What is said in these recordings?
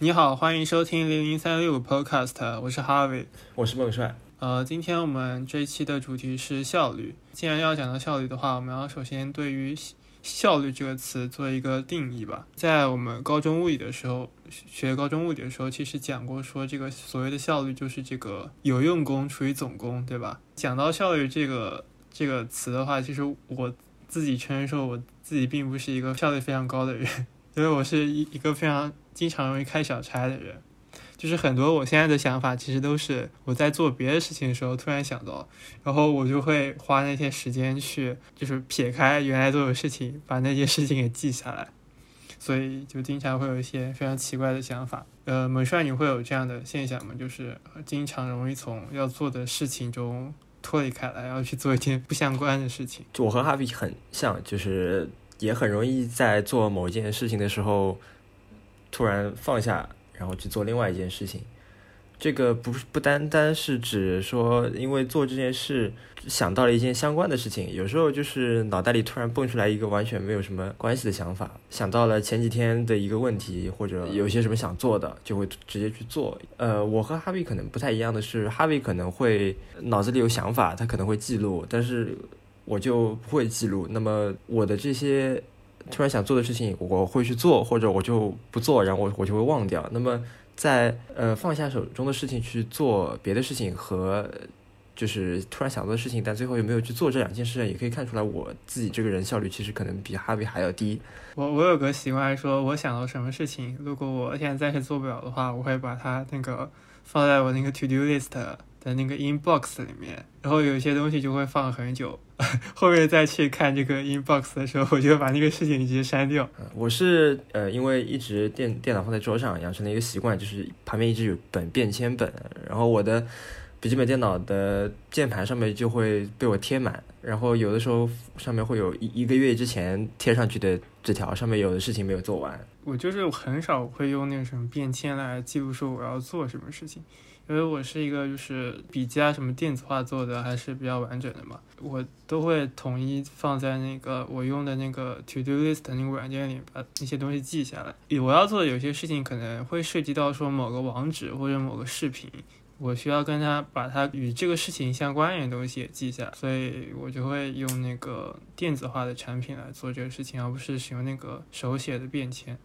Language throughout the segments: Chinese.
你好，欢迎收听零零三六 Podcast，我是 Harvey，我是孟帅。呃，今天我们这一期的主题是效率。既然要讲到效率的话，我们要首先对于效率这个词做一个定义吧。在我们高中物理的时候，学高中物理的时候，其实讲过说这个所谓的效率就是这个有用功除以总功，对吧？讲到效率这个这个词的话，其实我自己承认说我自己并不是一个效率非常高的人，因为我是一一个非常。经常容易开小差的人，就是很多我现在的想法，其实都是我在做别的事情的时候突然想到，然后我就会花那些时间去，就是撇开原来做的事情，把那些事情给记下来，所以就经常会有一些非常奇怪的想法。呃，美帅，你会有这样的现象吗？就是经常容易从要做的事情中脱离开来，要去做一件不相关的事情。我和哈比很像，就是也很容易在做某一件事情的时候。突然放下，然后去做另外一件事情，这个不不单单是指说，因为做这件事想到了一件相关的事情，有时候就是脑袋里突然蹦出来一个完全没有什么关系的想法，想到了前几天的一个问题，或者有些什么想做的，就会直接去做。呃，我和哈维可能不太一样的是，哈维可能会脑子里有想法，他可能会记录，但是我就不会记录。那么我的这些。突然想做的事情，我会去做，或者我就不做，然后我我就会忘掉。那么，在呃放下手中的事情去做别的事情，和就是突然想做的事情，但最后又没有去做这两件事，也可以看出来我自己这个人效率其实可能比哈维还要低。我我有个习惯，说我想到什么事情，如果我现在暂时做不了的话，我会把它那个放在我那个 to do list 的那个 inbox 里面，然后有些东西就会放很久。后面再去看这个 inbox 的时候，我就把那个事情直接删掉。我是呃，因为一直电电脑放在桌上，养成了一个习惯，就是旁边一直有本便签本，然后我的笔记本电脑的键盘上面就会被我贴满，然后有的时候上面会有一一个月之前贴上去的纸条，上面有的事情没有做完。我就是很少会用那个什么便签来记录说我要做什么事情。因为我是一个就是笔记啊什么电子化做的还是比较完整的嘛，我都会统一放在那个我用的那个 To Do List 那个软件里，把那些东西记下来。我要做的有些事情可能会涉及到说某个网址或者某个视频，我需要跟他把它与这个事情相关联的东西也记下，所以我就会用那个电子化的产品来做这个事情，而不是使用那个手写的便签。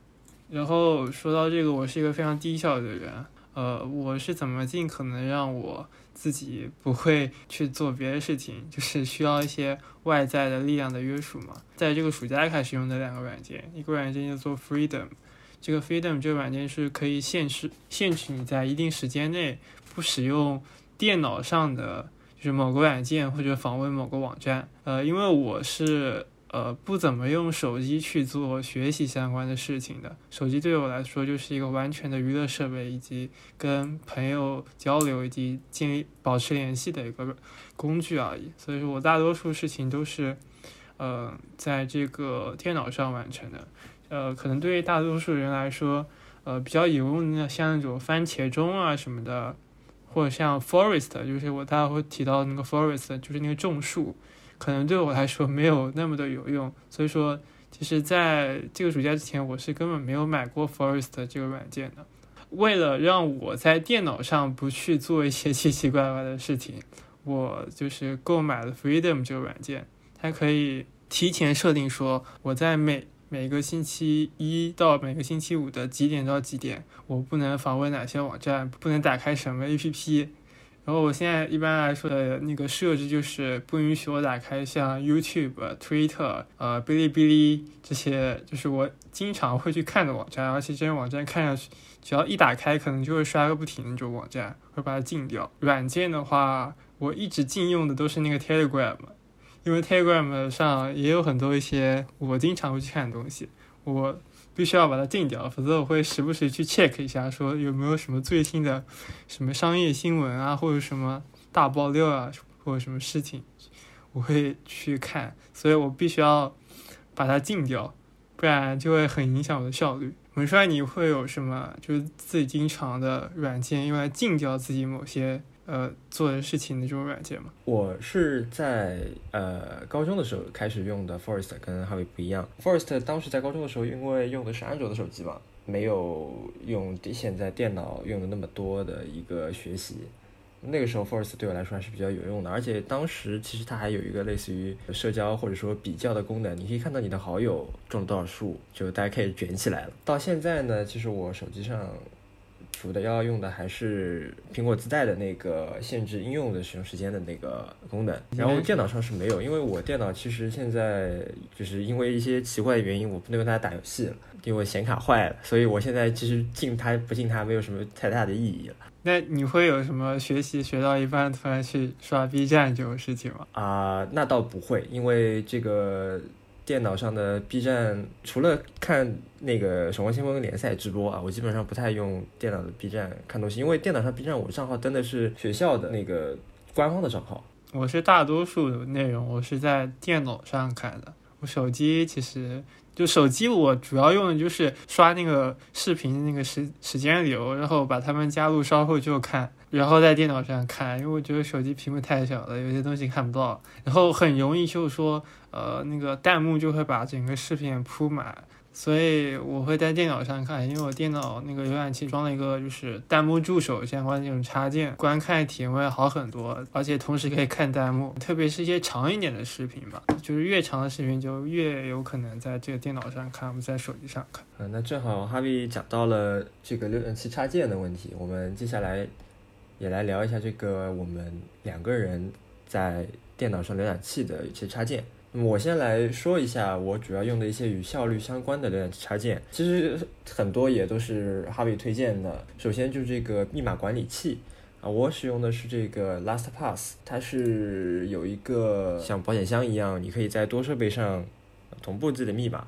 然后说到这个，我是一个非常低效的人。呃，我是怎么尽可能让我自己不会去做别的事情，就是需要一些外在的力量的约束嘛。在这个暑假开始用的两个软件，一个软件叫做 Freedom，这个 Freedom 这个软件是可以限制限制你在一定时间内不使用电脑上的就是某个软件或者访问某个网站。呃，因为我是。呃，不怎么用手机去做学习相关的事情的。手机对我来说就是一个完全的娱乐设备，以及跟朋友交流以及建立保持联系的一个工具而已。所以说我大多数事情都是，呃，在这个电脑上完成的。呃，可能对于大多数人来说，呃，比较有用的像那种番茄钟啊什么的，或者像 Forest，就是我待会会提到那个 Forest，就是那个种树。可能对我来说没有那么的有用，所以说，其实在这个暑假之前，我是根本没有买过 Forest 这个软件的。为了让我在电脑上不去做一些奇奇怪怪的事情，我就是购买了 Freedom 这个软件，它可以提前设定说我在每每个星期一到每个星期五的几点到几点，我不能访问哪些网站，不能打开什么 APP。然后我现在一般来说的那个设置就是不允许我打开像 YouTube、Twitter、呃哔哩哔哩这些，就是我经常会去看的网站，而且这些网站看上去只要一打开，可能就会刷个不停那种网站，会把它禁掉。软件的话，我一直禁用的都是那个 Telegram，因为 Telegram 上也有很多一些我经常会去看的东西，我。必须要把它禁掉，否则我会时不时去 check 一下，说有没有什么最新的什么商业新闻啊，或者什么大爆料啊，或者什么事情，我会去看，所以我必须要把它禁掉，不然就会很影响我的效率。文帅，你会有什么就是自己经常的软件用来禁掉自己某些？呃，做的事情的这种软件吗？我是在呃高中的时候开始用的 Forest，跟哈维不一样。Forest 当时在高中的时候，因为用的是安卓的手机嘛，没有用现在电脑用的那么多的一个学习。那个时候 Forest 对我来说还是比较有用的，而且当时其实它还有一个类似于社交或者说比较的功能，你可以看到你的好友种了多少树，就大家开始卷起来了。到现在呢，其实我手机上。主的要用的还是苹果自带的那个限制应用的使用时间的那个功能，然后电脑上是没有，因为我电脑其实现在就是因为一些奇怪的原因，我不能用它打游戏了，因为显卡坏了，所以我现在其实进它不进它没有什么太大的意义了。那你会有什么学习学到一半突然去刷 B 站这种事情吗？啊，那倒不会，因为这个。电脑上的 B 站，除了看那个《守望先锋》联赛直播啊，我基本上不太用电脑的 B 站看东西，因为电脑上 B 站我账号登的是学校的那个官方的账号。我是大多数内容我是在电脑上看的，我手机其实就手机我主要用的就是刷那个视频那个时时间流，然后把他们加入稍后就看。然后在电脑上看，因为我觉得手机屏幕太小了，有些东西看不到，然后很容易就是说，呃，那个弹幕就会把整个视频铺满，所以我会在电脑上看，因为我电脑那个浏览器装了一个就是弹幕助手相关的那种插件，观看体验会好很多，而且同时可以看弹幕，特别是一些长一点的视频吧，就是越长的视频就越有可能在这个电脑上看，不在手机上看。嗯，那正好哈维讲到了这个浏览器插件的问题，我们接下来。也来聊一下这个我们两个人在电脑上浏览器的一些插件。那么我先来说一下我主要用的一些与效率相关的浏览器插件。其实很多也都是哈维推荐的。首先就是这个密码管理器啊，我使用的是这个 LastPass，它是有一个像保险箱一样，你可以在多设备上同步自己的密码。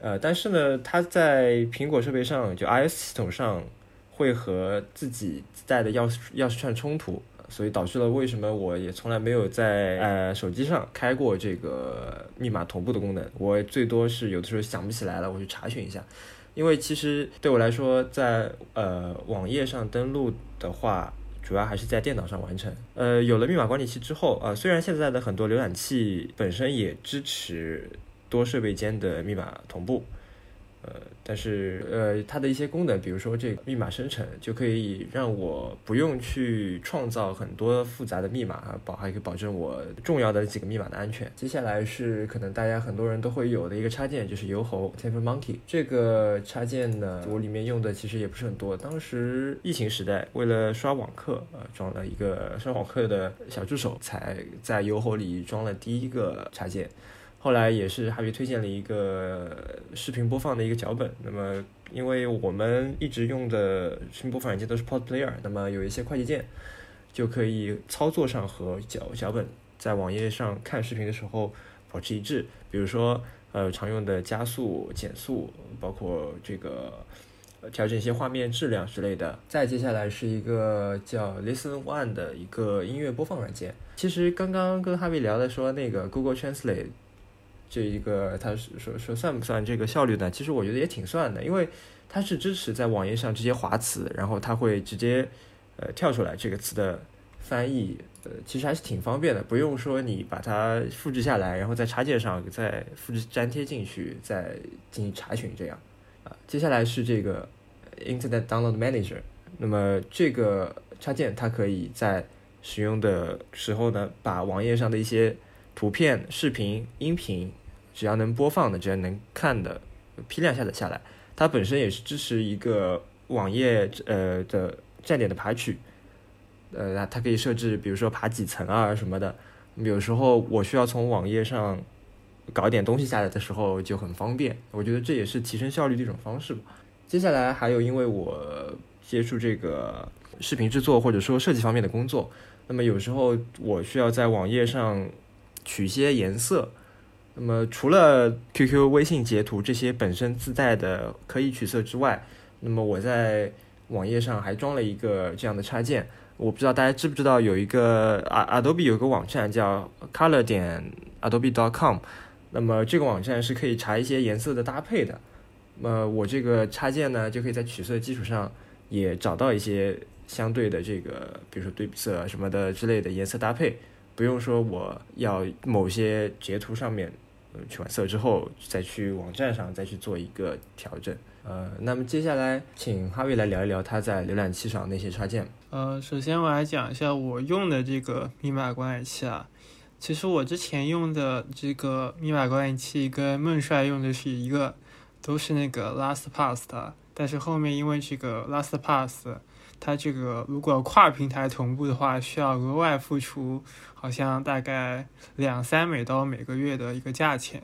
呃，但是呢，它在苹果设备上，就 iOS 系统上。会和自己带的钥匙钥匙串冲突，所以导致了为什么我也从来没有在呃手机上开过这个密码同步的功能。我最多是有的时候想不起来了，我去查询一下。因为其实对我来说，在呃网页上登录的话，主要还是在电脑上完成。呃，有了密码管理器之后，呃，虽然现在的很多浏览器本身也支持多设备间的密码同步。呃，但是呃，它的一些功能，比如说这个密码生成，就可以让我不用去创造很多复杂的密码啊，保还可以保证我重要的几个密码的安全。接下来是可能大家很多人都会有的一个插件，就是油猴 t e m p e Monkey 这个插件呢，我里面用的其实也不是很多。当时疫情时代，为了刷网课，呃，装了一个刷网课的小助手，才在油猴里装了第一个插件。后来也是哈维推荐了一个视频播放的一个脚本。那么，因为我们一直用的视频播放软件都是 Pod Player，那么有一些快捷键就可以操作上和脚脚本在网页上看视频的时候保持一致。比如说，呃，常用的加速、减速，包括这个调整一些画面质量之类的。再接下来是一个叫 Listen One 的一个音乐播放软件。其实刚刚跟哈维聊的说那个 Google Translate。这一个，他是说说算不算这个效率呢？其实我觉得也挺算的，因为它是支持在网页上直接划词，然后它会直接呃跳出来这个词的翻译，呃，其实还是挺方便的，不用说你把它复制下来，然后在插件上再复制粘贴进去，再进行查询这样。啊，接下来是这个 Internet Download Manager，那么这个插件它可以在使用的时候呢，把网页上的一些图片、视频、音频，只要能播放的，只要能看的，批量下载下来。它本身也是支持一个网页呃的站点的爬取，呃，它可以设置，比如说爬几层啊什么的。有时候我需要从网页上搞点东西下来的时候就很方便。我觉得这也是提升效率的一种方式吧。接下来还有，因为我接触这个视频制作或者说设计方面的工作，那么有时候我需要在网页上。取些颜色，那么除了 QQ、微信截图这些本身自带的可以取色之外，那么我在网页上还装了一个这样的插件。我不知道大家知不知道，有一个 Adobe 有个网站叫 Color 点 Adobe.com，那么这个网站是可以查一些颜色的搭配的。那么我这个插件呢，就可以在取色基础上也找到一些相对的这个，比如说对比色什么的之类的颜色搭配。不用说，我要某些截图上面取完色之后，再去网站上再去做一个调整。呃，那么接下来请哈维来聊一聊他在浏览器上那些插件。呃，首先我来讲一下我用的这个密码管理器啊。其实我之前用的这个密码管理器跟孟帅用的是一个，都是那个 LastPass 的。但是后面因为这个 LastPass，它这个如果跨平台同步的话，需要额外付出，好像大概两三美刀每个月的一个价钱。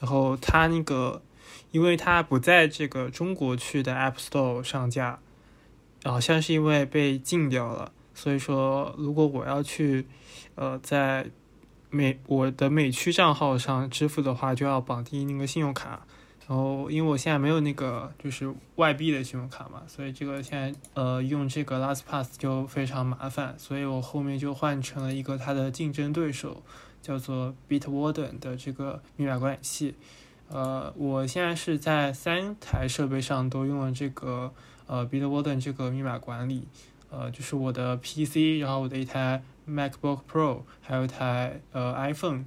然后它那个，因为它不在这个中国区的 App Store 上架，好像是因为被禁掉了。所以说，如果我要去，呃，在美我的美区账号上支付的话，就要绑定那个信用卡。然后，因为我现在没有那个就是外币的信用卡嘛，所以这个现在呃用这个 LastPass 就非常麻烦，所以我后面就换成了一个它的竞争对手，叫做 Bitwarden 的这个密码管理器。呃，我现在是在三台设备上都用了这个呃 Bitwarden 这个密码管理，呃，就是我的 PC，然后我的一台 MacBook Pro，还有一台呃 iPhone。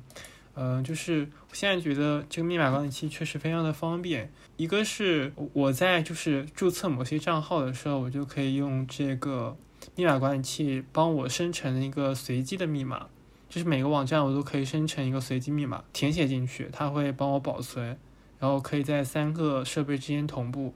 嗯，就是我现在觉得这个密码管理器确实非常的方便。一个是我在就是注册某些账号的时候，我就可以用这个密码管理器帮我生成一个随机的密码，就是每个网站我都可以生成一个随机密码，填写进去，它会帮我保存，然后可以在三个设备之间同步。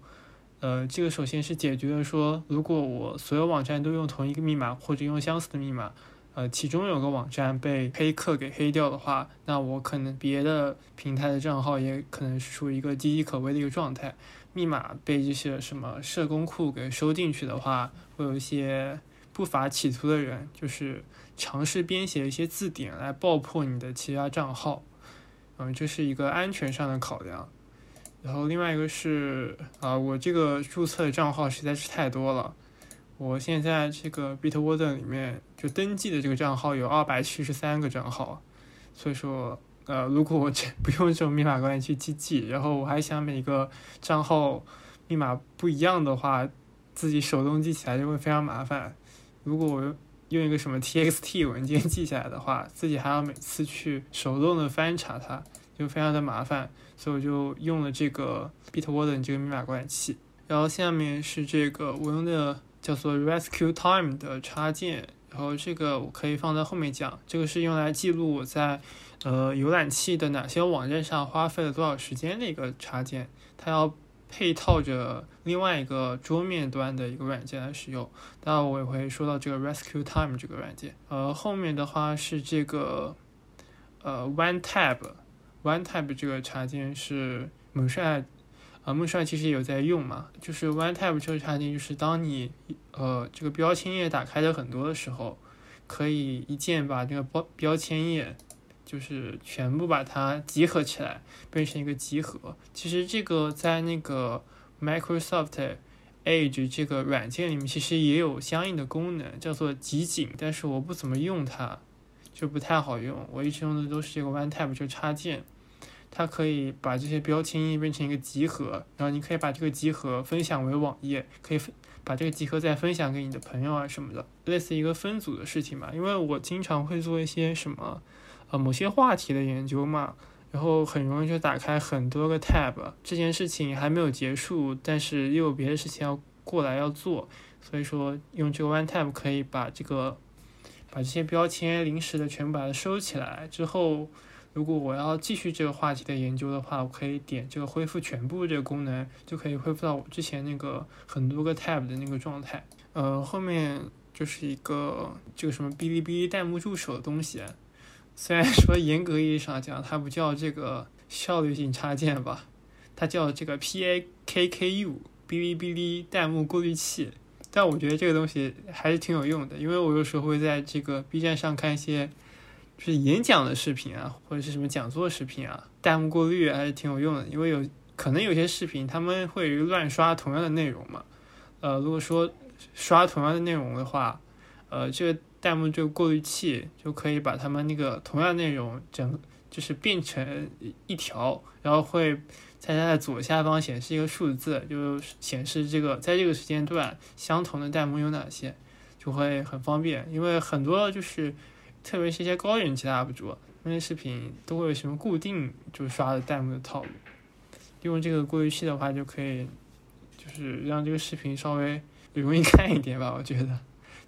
呃，这个首先是解决了说，如果我所有网站都用同一个密码或者用相似的密码。呃，其中有个网站被黑客给黑掉的话，那我可能别的平台的账号也可能是处于一个岌岌可危的一个状态。密码被这些什么社工库给收进去的话，会有一些不法企图的人，就是尝试编写一些字典来爆破你的其他账号。嗯，这是一个安全上的考量。然后另外一个是啊，我这个注册的账号实在是太多了。我现在这个 Bitwarden 里面就登记的这个账号有二百七十三个账号，所以说，呃，如果我这不用这种密码管理器去记，然后我还想每个账号密码不一样的话，自己手动记起来就会非常麻烦。如果我用一个什么 TXT 文件记下来的话，自己还要每次去手动的翻查它，就非常的麻烦，所以我就用了这个 Bitwarden 这个密码管理器。然后下面是这个我用的。叫做 Rescue Time 的插件，然后这个我可以放在后面讲。这个是用来记录我在呃浏览器的哪些网站上花费了多少时间的一个插件，它要配套着另外一个桌面端的一个软件来使用。当然我也会说到这个 Rescue Time 这个软件。呃，后面的话是这个呃 One Tab，One Tab 这个插件是猛帅。啊，木帅其实也有在用嘛，就是 OneTab 这个插件，就是当你呃这个标签页打开的很多的时候，可以一键把这个标标签页就是全部把它集合起来，变成一个集合。其实这个在那个 Microsoft Edge 这个软件里面，其实也有相应的功能，叫做集锦，但是我不怎么用它，就不太好用。我一直用的都是这个 One Tap 这个插件。它可以把这些标签变成一个集合，然后你可以把这个集合分享为网页，可以分把这个集合再分享给你的朋友啊什么的，类似一个分组的事情嘛。因为我经常会做一些什么，呃，某些话题的研究嘛，然后很容易就打开很多个 tab，这件事情还没有结束，但是又有别的事情要过来要做，所以说用这个 one tab 可以把这个把这些标签临时的全部把它收起来之后。如果我要继续这个话题的研究的话，我可以点这个恢复全部这个功能，就可以恢复到我之前那个很多个 tab 的那个状态。呃，后面就是一个这个什么哔哩哔哩弹幕助手的东西，虽然说严格意义上讲它不叫这个效率性插件吧，它叫这个 PAKKU 哔哩哔哩弹幕过滤器，但我觉得这个东西还是挺有用的，因为我有时候会在这个 B 站上看一些。就是演讲的视频啊，或者是什么讲座视频啊，弹幕过滤还是挺有用的。因为有可能有些视频他们会乱刷同样的内容嘛，呃，如果说刷同样的内容的话，呃，这个弹幕这个过滤器就可以把他们那个同样内容整就是变成一条，然后会在它的左下方显示一个数字，就显示这个在这个时间段相同的弹幕有哪些，就会很方便。因为很多就是。特别是一些高人气的 UP 主，那些视频都会有什么固定就刷的弹幕的套路。用这个过滤器的话，就可以就是让这个视频稍微容易看一点吧，我觉得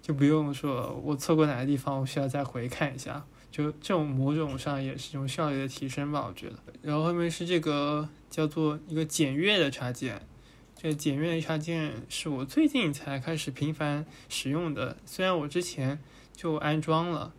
就不用说我错过哪个地方，我需要再回看一下。就这种某种上也是一种效率的提升吧，我觉得。然后后面是这个叫做一个检阅的插件，这个检阅的插件是我最近才开始频繁使用的，虽然我之前就安装了，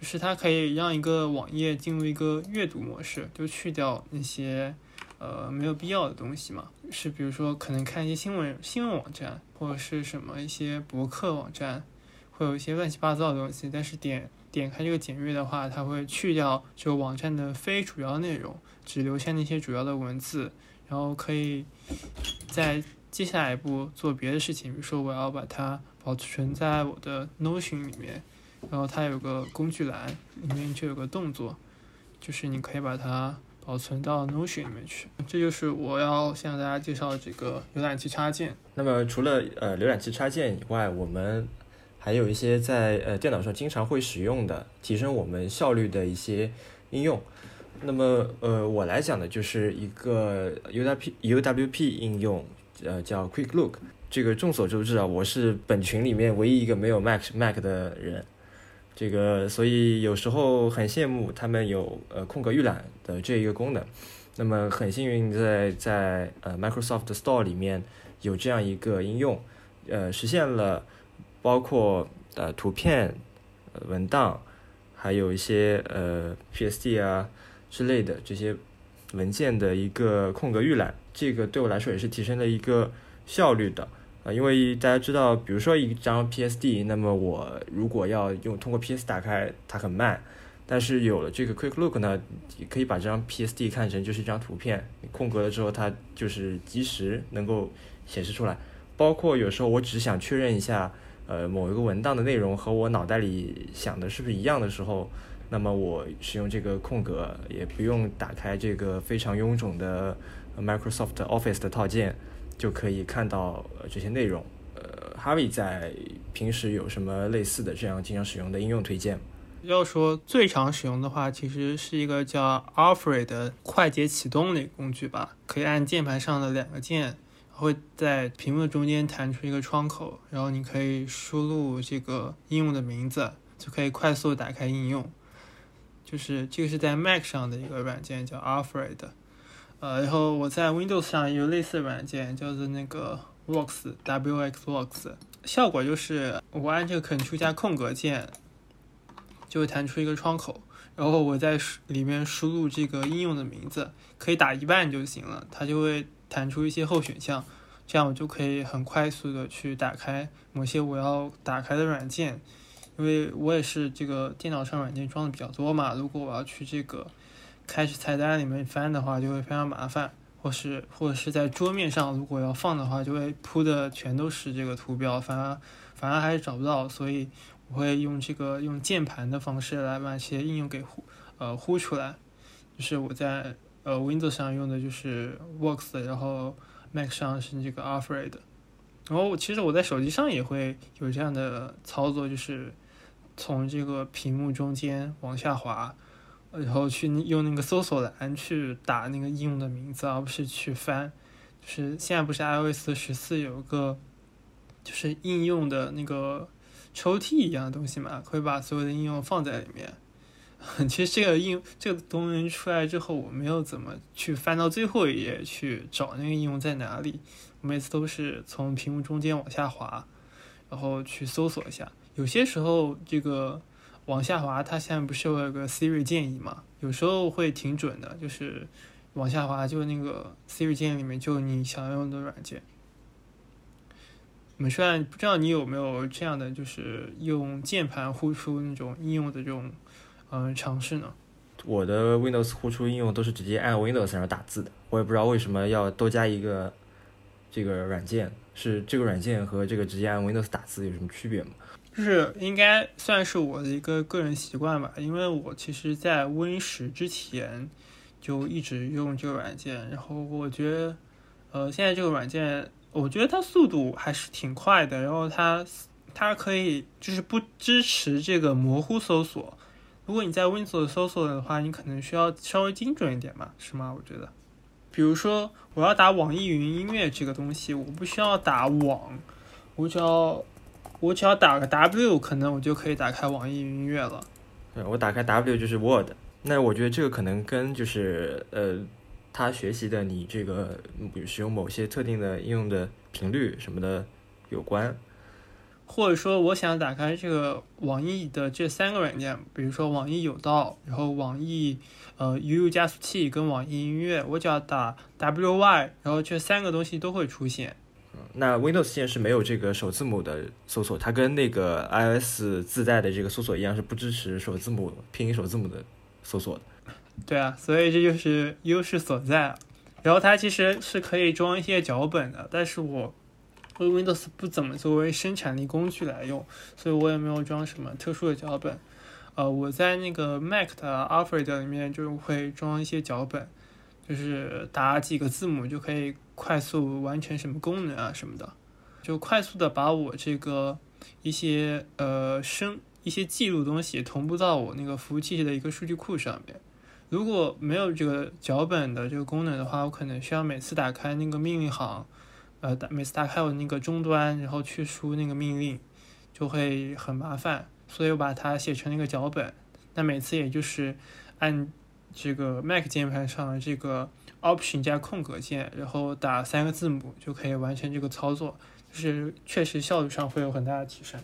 就是它可以让一个网页进入一个阅读模式，就去掉那些呃没有必要的东西嘛，是比如说可能看一些新闻新闻网站或者是什么一些博客网站，会有一些乱七八糟的东西，但是点。点开这个简阅的话，它会去掉这个网站的非主要内容，只留下那些主要的文字，然后可以在接下来一步做别的事情，比如说我要把它保存在我的 Notion 里面，然后它有个工具栏，里面就有个动作，就是你可以把它保存到 Notion 里面去。这就是我要向大家介绍的这个浏览器插件。那么除了呃浏览器插件以外，我们还有一些在呃电脑上经常会使用的提升我们效率的一些应用。那么呃我来讲的就是一个 UWP UWP 应用，呃叫 Quick Look。这个众所周知啊，我是本群里面唯一一个没有 Mac Mac 的人。这个所以有时候很羡慕他们有呃空格预览的这一个功能。那么很幸运在在呃 Microsoft Store 里面有这样一个应用，呃实现了。包括呃图片、文档，还有一些呃 PSD 啊之类的这些文件的一个空格预览，这个对我来说也是提升了一个效率的啊，因为大家知道，比如说一张 PSD，那么我如果要用通过 PS 打开，它很慢，但是有了这个 Quick Look 呢，可以把这张 PSD 看成就是一张图片，空格了之后，它就是及时能够显示出来。包括有时候我只想确认一下。呃，某一个文档的内容和我脑袋里想的是不是一样的时候，那么我使用这个空格，也不用打开这个非常臃肿的 Microsoft Office 的套件，就可以看到这些内容。呃，Harvey 在平时有什么类似的这样经常使用的应用推荐？要说最常使用的话，其实是一个叫 Alfred 的快捷启动的工具吧，可以按键盘上的两个键。会在屏幕中间弹出一个窗口，然后你可以输入这个应用的名字，就可以快速打开应用。就是这个是在 Mac 上的一个软件，叫 Alfred。呃，然后我在 Windows 上有类似的软件，叫做那个 Works，W-X-Works。效果就是我按这个 Ctrl 加空格键，就会弹出一个窗口，然后我在里面输入这个应用的名字，可以打一半就行了，它就会。弹出一些候选项，这样我就可以很快速的去打开某些我要打开的软件，因为我也是这个电脑上软件装的比较多嘛，如果我要去这个开始菜单里面翻的话，就会非常麻烦，或是或者是在桌面上如果要放的话，就会铺的全都是这个图标，反而反而还是找不到，所以我会用这个用键盘的方式来把一些应用给呼呃呼出来，就是我在。呃，Windows 上用的就是 Works，然后 Mac 上是这个 Alfred。然后其实我在手机上也会有这样的操作，就是从这个屏幕中间往下滑，然后去用那个搜索栏去打那个应用的名字，而不是去翻。就是现在不是 iOS 十四有个就是应用的那个抽屉一样的东西嘛，可以把所有的应用放在里面。其实这个应这个功能出来之后，我没有怎么去翻到最后一页去找那个应用在哪里。我每次都是从屏幕中间往下滑，然后去搜索一下。有些时候这个往下滑，它现在不是有个 Siri 建议嘛？有时候会挺准的，就是往下滑，就那个 Siri 建议里面就你想要用的软件。我们虽然不知道你有没有这样的，就是用键盘呼出那种应用的这种。嗯，尝试呢。我的 Windows 呼出应用都是直接按 Windows 上打字的，我也不知道为什么要多加一个这个软件，是这个软件和这个直接按 Windows 打字有什么区别吗？就是应该算是我的一个个人习惯吧，因为我其实在 Win 十之前就一直用这个软件，然后我觉得，呃，现在这个软件，我觉得它速度还是挺快的，然后它它可以就是不支持这个模糊搜索。如果你在 Windows 搜索的话，你可能需要稍微精准一点吧，是吗？我觉得，比如说我要打网易云音乐这个东西，我不需要打网，我只要我只要打个 W，可能我就可以打开网易云音乐了。对，我打开 W 就是 Word。那我觉得这个可能跟就是呃，他学习的你这个使用某些特定的应用的频率什么的有关。或者说，我想打开这个网易的这三个软件，比如说网易有道，然后网易呃 UU 加速器跟网易音乐，我只要打 WY，然后这三个东西都会出现。那 Windows 现在是没有这个首字母的搜索，它跟那个 iOS 自带的这个搜索一样，是不支持首字母拼音首字母的搜索的。对啊，所以这就是优势所在。然后它其实是可以装一些脚本的，但是我。Windows 不怎么作为生产力工具来用，所以我也没有装什么特殊的脚本。呃，我在那个 Mac 的 Alfred 里面就会装一些脚本，就是打几个字母就可以快速完成什么功能啊什么的，就快速的把我这个一些呃生一些记录东西同步到我那个服务器的一个数据库上面。如果没有这个脚本的这个功能的话，我可能需要每次打开那个命令行。呃，打每次打开我那个终端，然后去输那个命令，就会很麻烦，所以我把它写成了一个脚本。那每次也就是按这个 Mac 键盘上的这个 Option 加空格键，然后打三个字母就可以完成这个操作，就是确实效率上会有很大的提升。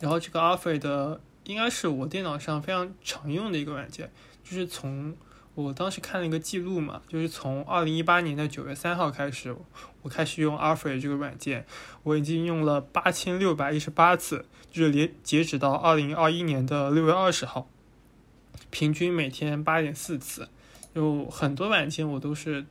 然后这个 Alfred 应该是我电脑上非常常用的一个软件，就是从。我当时看了一个记录嘛，就是从二零一八年的九月三号开始，我开始用 Alfred 这个软件，我已经用了八千六百一十八次，就是连截止到二零二一年的六月二十号，平均每天八点四次，有很多软件我都是，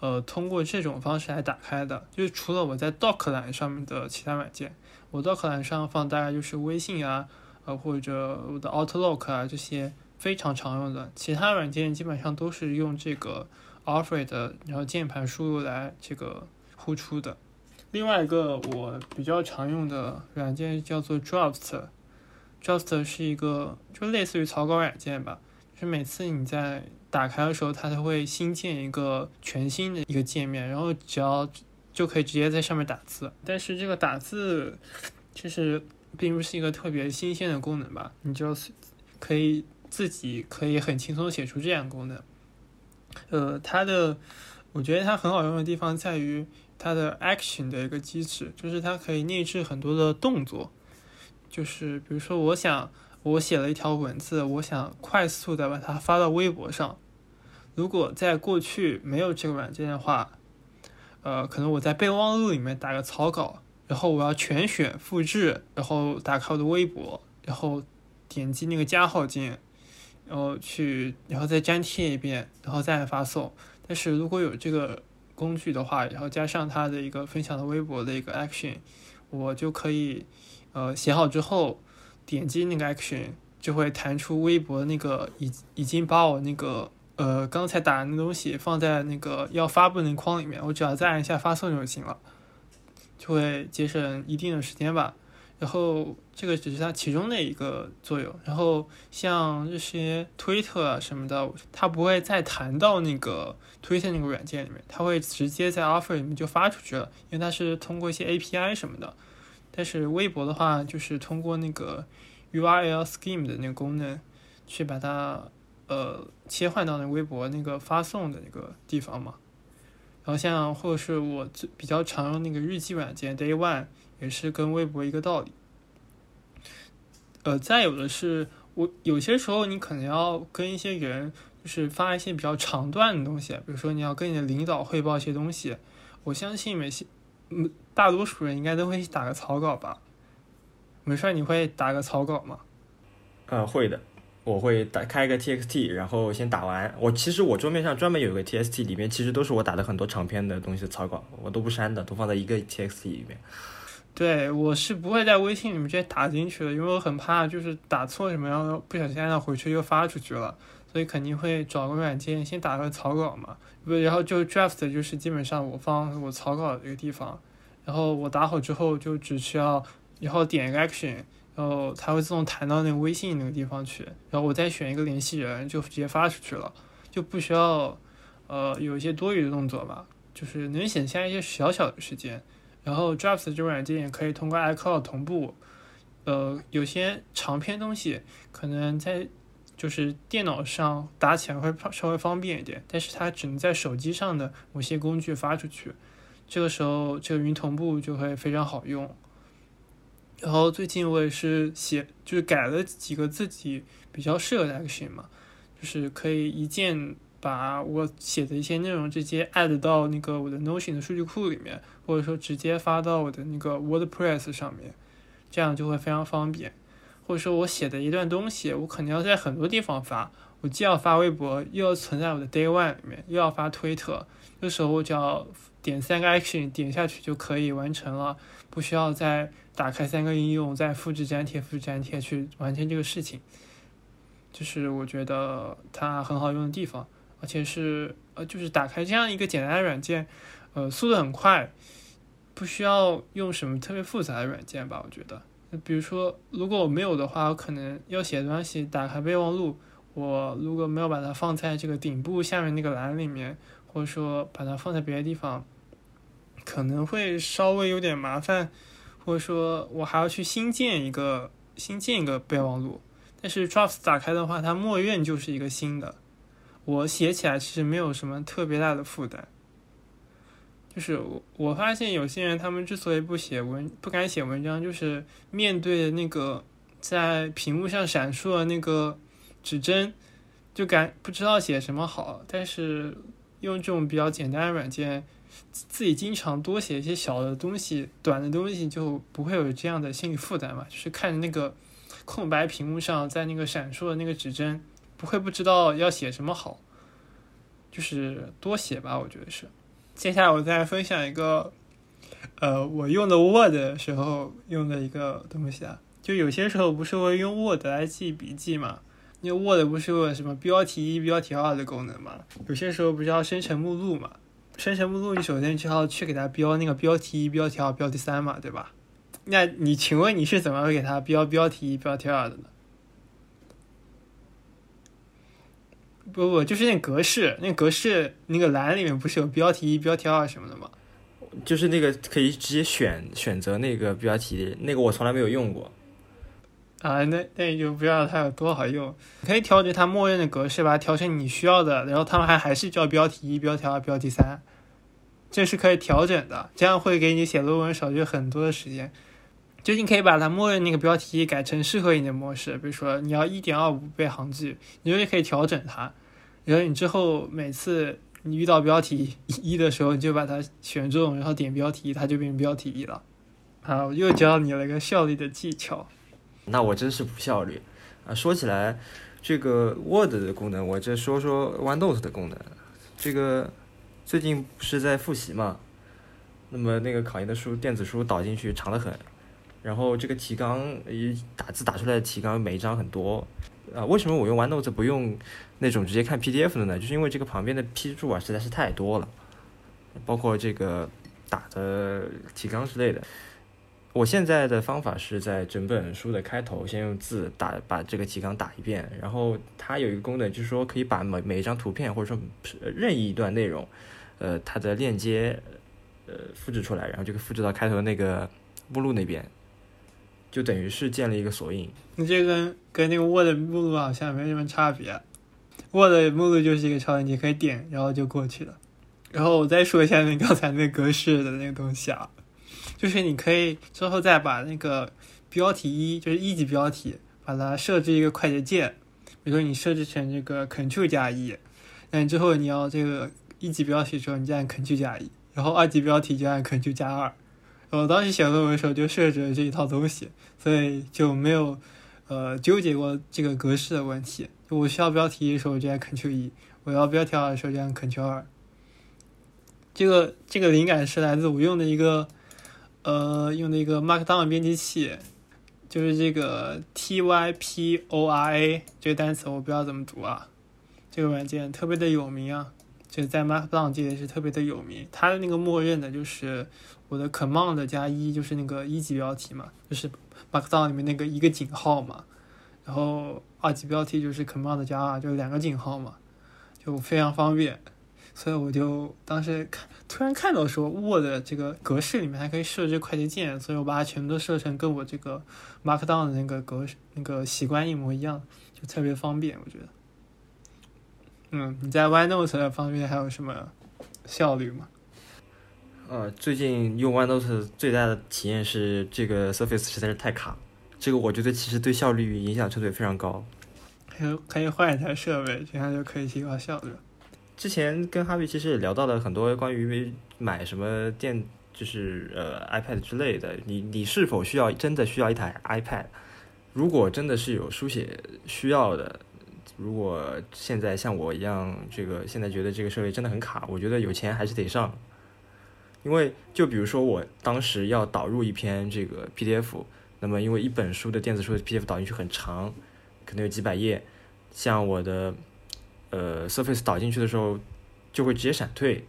呃，通过这种方式来打开的，就是除了我在 Dock 栏上面的其他软件，我 Dock 栏上放大概就是微信啊，呃，或者我的 Outlook 啊这些。非常常用的，其他软件基本上都是用这个 Alfred，然后键盘输入来这个呼出的。另外一个我比较常用的软件叫做 Draft，Draft 是一个就类似于草稿软件吧，就是每次你在打开的时候，它都会新建一个全新的一个界面，然后只要就可以直接在上面打字。但是这个打字其实并不是一个特别新鲜的功能吧，你就可以。自己可以很轻松写出这样功能，呃，它的，我觉得它很好用的地方在于它的 action 的一个机制，就是它可以内置很多的动作，就是比如说我想我写了一条文字，我想快速的把它发到微博上，如果在过去没有这个软件的话，呃，可能我在备忘录里面打个草稿，然后我要全选复制，然后打开我的微博，然后点击那个加号键。然后去，然后再粘贴一遍，然后再发送。但是如果有这个工具的话，然后加上它的一个分享的微博的一个 action，我就可以，呃，写好之后点击那个 action，就会弹出微博那个已已经把我那个呃刚才打的那东西放在那个要发布那框里面，我只要再按一下发送就行了，就会节省一定的时间吧。然后这个只是它其中的一个作用，然后像这些推特啊什么的，它不会再弹到那个推特那个软件里面，它会直接在 Offer 里面就发出去了，因为它是通过一些 API 什么的。但是微博的话，就是通过那个 URL Scheme 的那个功能，去把它呃切换到那微博那个发送的那个地方嘛。然后像或者是我最比较常用那个日记软件 Day One。也是跟微博一个道理，呃，再有的是，我有些时候你可能要跟一些人，就是发一些比较长段的东西，比如说你要跟你的领导汇报一些东西，我相信每些，大多数人应该都会打个草稿吧。没事，你会打个草稿吗？呃，会的，我会打开一个 TXT，然后先打完。我其实我桌面上专门有一个 TXT，里面其实都是我打的很多长篇的东西的草稿，我都不删的，都放在一个 TXT 里面。对，我是不会在微信里面直接打进去的，因为我很怕就是打错什么，然后不小心按到回去又发出去了，所以肯定会找个软件先打个草稿嘛，不，然后就 draft 就是基本上我放我草稿的一个地方，然后我打好之后就只需要，然后点一个 action，然后它会自动弹到那个微信那个地方去，然后我再选一个联系人就直接发出去了，就不需要，呃有一些多余的动作吧，就是能省下一些小小的时间。然后 draft 这个软件也可以通过 iCloud 同步，呃，有些长篇东西可能在就是电脑上打起来会稍微方便一点，但是它只能在手机上的某些工具发出去，这个时候这个云同步就会非常好用。然后最近我也是写，就是改了几个自己比较适合的 action 嘛，就是可以一键把我写的一些内容直接 add 到那个我的 Notion 的数据库里面，或者说直接发到我的那个 WordPress 上面，这样就会非常方便。或者说我写的一段东西，我可能要在很多地方发，我既要发微博，又要存在我的 Day One 里面，又要发推特，这时候我只要点三个 action 点下去就可以完成了，不需要再。打开三个应用，再复制粘贴、复制粘贴去完成这个事情，就是我觉得它很好用的地方，而且是呃，就是打开这样一个简单的软件，呃，速度很快，不需要用什么特别复杂的软件吧？我觉得，比如说，如果我没有的话，我可能要写东西，打开备忘录，我如果没有把它放在这个顶部下面那个栏里面，或者说把它放在别的地方，可能会稍微有点麻烦。或者说我还要去新建一个新建一个备忘录，但是 Drops 打开的话，它默认就是一个新的。我写起来其实没有什么特别大的负担。就是我我发现有些人他们之所以不写文不敢写文章，就是面对那个在屏幕上闪烁的那个指针，就感不知道写什么好。但是用这种比较简单的软件。自己经常多写一些小的东西、短的东西，就不会有这样的心理负担嘛。就是看着那个空白屏幕上，在那个闪烁的那个指针，不会不知道要写什么好。就是多写吧，我觉得是。接下来我再分享一个，呃，我用的 Word 时候用的一个东西啊。就有些时候不是会用 Word 来记笔记嘛？因为 Word 不是有什么标题一、标题二的功能嘛？有些时候不是要生成目录嘛？生成目录，你首先就要去给它标那个标题一、标题二、标题三嘛，对吧？那你请问你是怎么给它标标题一、标题二的呢？不不，就是那格式，那格式那个栏里面不是有标题一、标题二什么的吗？就是那个可以直接选选择那个标题，那个我从来没有用过。啊，那那你就不知道它有多好用。可以调节它默认的格式，把它调成你需要的，然后他们还还是叫标题一、标题二、标题三。这是可以调整的，这样会给你写论文少去很多的时间。就你可以把它默认那个标题改成适合你的模式，比如说你要一点二五倍行距，你就可以调整它。然后你之后每次你遇到标题一的时候，你就把它选中，然后点标题，它就变成标题一了。好，又教你了一个效率的技巧。那我真是不效率啊！说起来，这个 Word 的功能，我这说说 OneNote 的功能。这个。最近不是在复习嘛，那么那个考研的书电子书导进去长得很，然后这个提纲一打字打出来的提纲每一张很多，啊，为什么我用 OneNote 不用那种直接看 PDF 的呢？就是因为这个旁边的批注啊实在是太多了，包括这个打的提纲之类的。我现在的方法是在整本书的开头先用字打把这个提纲打一遍，然后它有一个功能就是说可以把每每一张图片或者说任意一段内容。呃，它的链接，呃，复制出来，然后就可以复制到开头那个目录那边，就等于是建了一个索引。你这跟跟那个 Word 目录好像没什么差别。Word 目录就是一个超链接，可以点，然后就过去了。然后我再说一下那刚才那格式的那个东西啊，就是你可以之后再把那个标题一，就是一级标题，把它设置一个快捷键，比如说你设置成这个 Ctrl 加一，那之后你要这个。一级标题的时候，你就按 Ctrl 加一，然后二级标题就按 Ctrl 加二。我当时写论文的时候就设置了这一套东西，所以就没有呃纠结过这个格式的问题。我需要标题的时候就按 Ctrl 一，我要标题二的时候就按 Ctrl 二。这个这个灵感是来自我用的一个呃用的一个 Markdown 编辑器，就是这个 Typora 这个单词我不知道怎么读啊，这个软件特别的有名啊。就在 Markdown 界也是特别的有名，它的那个默认的就是我的 Command 加一，就是那个一级标题嘛，就是 Markdown 里面那个一个井号嘛，然后二级标题就是 Command 加二，就两个井号嘛，就非常方便。所以我就当时看突然看到说 Word 这个格式里面还可以设置快捷键，所以我把它全部都设成跟我这个 Markdown 的那个格式那个习惯一模一样，就特别方便，我觉得。嗯，你在 OneNote 方面还有什么效率吗？呃，最近用 OneNote 最大的体验是这个 Surface 实在是太卡，这个我觉得其实对效率影响程度也非常高。可以可以换一台设备，这样就可以提高效率。之前跟哈维其实也聊到了很多关于买什么电，就是呃 iPad 之类的。你你是否需要真的需要一台 iPad？如果真的是有书写需要的。如果现在像我一样，这个现在觉得这个设备真的很卡，我觉得有钱还是得上。因为就比如说我当时要导入一篇这个 PDF，那么因为一本书的电子书的 PDF 导进去很长，可能有几百页，像我的呃 Surface 导进去的时候就会直接闪退，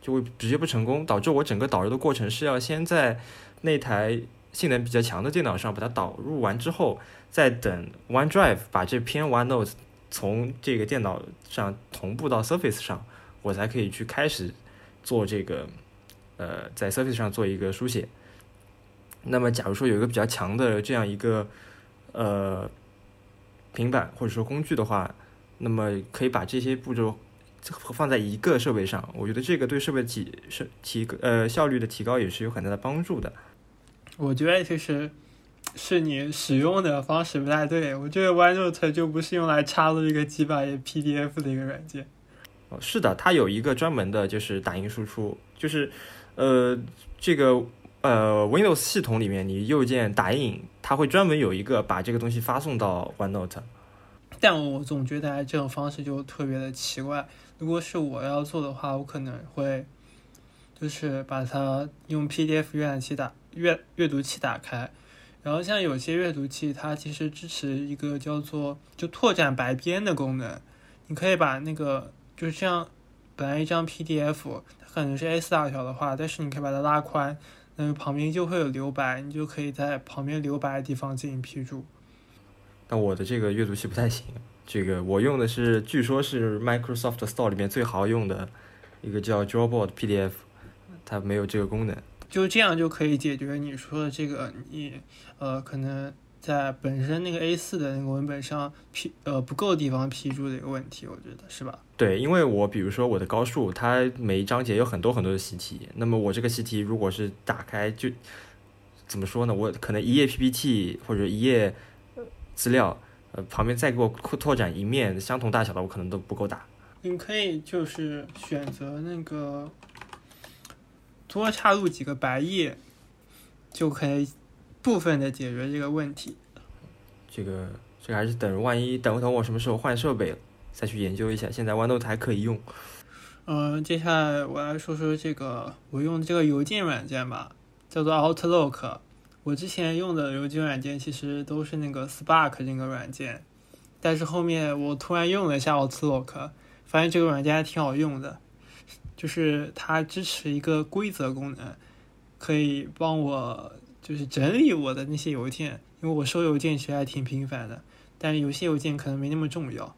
就会直接不成功，导致我整个导入的过程是要先在那台性能比较强的电脑上把它导入完之后，再等 OneDrive 把这篇 OneNote。从这个电脑上同步到 Surface 上，我才可以去开始做这个，呃，在 Surface 上做一个书写。那么，假如说有一个比较强的这样一个呃平板或者说工具的话，那么可以把这些步骤放在一个设备上。我觉得这个对设备提是提呃效率的提高也是有很大的帮助的。我觉得其实。是你使用的方式不太对，我觉得 OneNote 就不是用来插入一个几百页 PDF 的一个软件。哦，是的，它有一个专门的，就是打印输出，就是呃，这个呃 Windows 系统里面，你右键打印，它会专门有一个把这个东西发送到 OneNote。但我总觉得这种方式就特别的奇怪。如果是我要做的话，我可能会就是把它用 PDF 阅览器打阅阅读器打开。然后像有些阅读器，它其实支持一个叫做就拓展白边的功能。你可以把那个就是这样，本来一张 PDF 它可能是 A4 大小的话，但是你可以把它拉宽，那么旁边就会有留白，你就可以在旁边留白的地方进行批注。但我的这个阅读器不太行，这个我用的是据说是 Microsoft Store 里面最好用的一个叫 Drawboard PDF，它没有这个功能。就这样就可以解决你说的这个，你呃可能在本身那个 A 四的那个文本上批呃不够地方批注的一个问题，我觉得是吧？对，因为我比如说我的高数，它每一章节有很多很多的习题，那么我这个习题如果是打开就怎么说呢？我可能一页 PPT 或者一页资料，呃旁边再给我扩拓展一面相同大小的，我可能都不够打。你可以就是选择那个。多插入几个白页，就可以部分的解决这个问题。这个这个还是等万一等等我什么时候换设备再去研究一下。现在 OneNote 还可以用。嗯，接下来我来说说这个我用这个邮件软件吧，叫做 Outlook。我之前用的邮件软件其实都是那个 Spark 这个软件，但是后面我突然用了一下 Outlook，发现这个软件还挺好用的。就是它支持一个规则功能，可以帮我就是整理我的那些邮件，因为我收邮件其实还挺频繁的，但是有些邮件可能没那么重要，